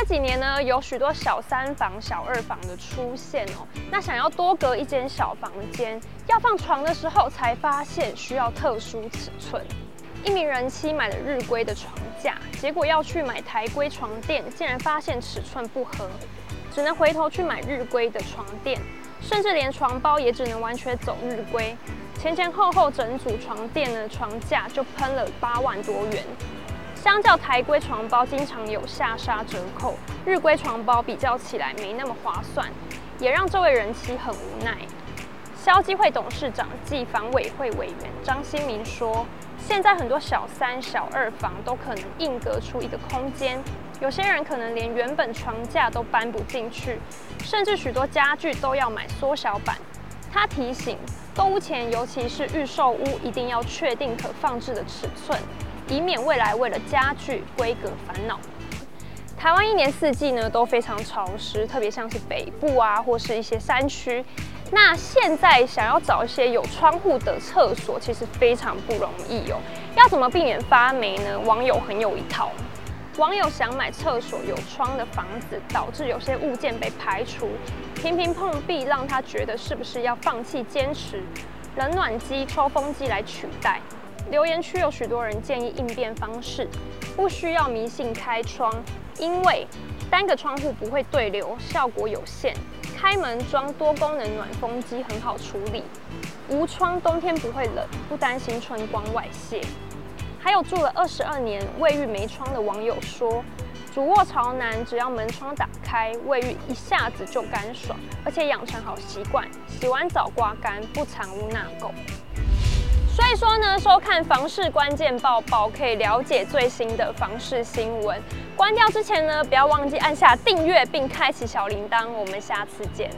这几年呢，有许多小三房、小二房的出现哦。那想要多隔一间小房间，要放床的时候，才发现需要特殊尺寸。一名人妻买了日规的床架，结果要去买台规床垫，竟然发现尺寸不合，只能回头去买日规的床垫，甚至连床包也只能完全走日规。前前后后整组床垫的床架就喷了八万多元。相较台规床包，经常有下杀折扣，日规床包比较起来没那么划算，也让这位人妻很无奈。消基会董事长暨房委会委员张新民说：“现在很多小三、小二房都可能硬隔出一个空间，有些人可能连原本床架都搬不进去，甚至许多家具都要买缩小版。”他提醒，购屋前，尤其是预售屋，一定要确定可放置的尺寸。以免未来为了家具规格烦恼。台湾一年四季呢都非常潮湿，特别像是北部啊，或是一些山区。那现在想要找一些有窗户的厕所，其实非常不容易哦。要怎么避免发霉呢？网友很有一套。网友想买厕所有窗的房子，导致有些物件被排除，频频碰壁，让他觉得是不是要放弃坚持，冷暖机、抽风机来取代。留言区有许多人建议应变方式，不需要迷信开窗，因为单个窗户不会对流，效果有限。开门装多功能暖风机很好处理，无窗冬天不会冷，不担心春光外泄。还有住了二十二年卫浴没窗的网友说，主卧朝南，只要门窗打开，卫浴一下子就干爽，而且养成好习惯，洗完澡刮干，不藏污纳垢。所以说呢，收看房市关键报报可以了解最新的房市新闻。关掉之前呢，不要忘记按下订阅并开启小铃铛。我们下次见。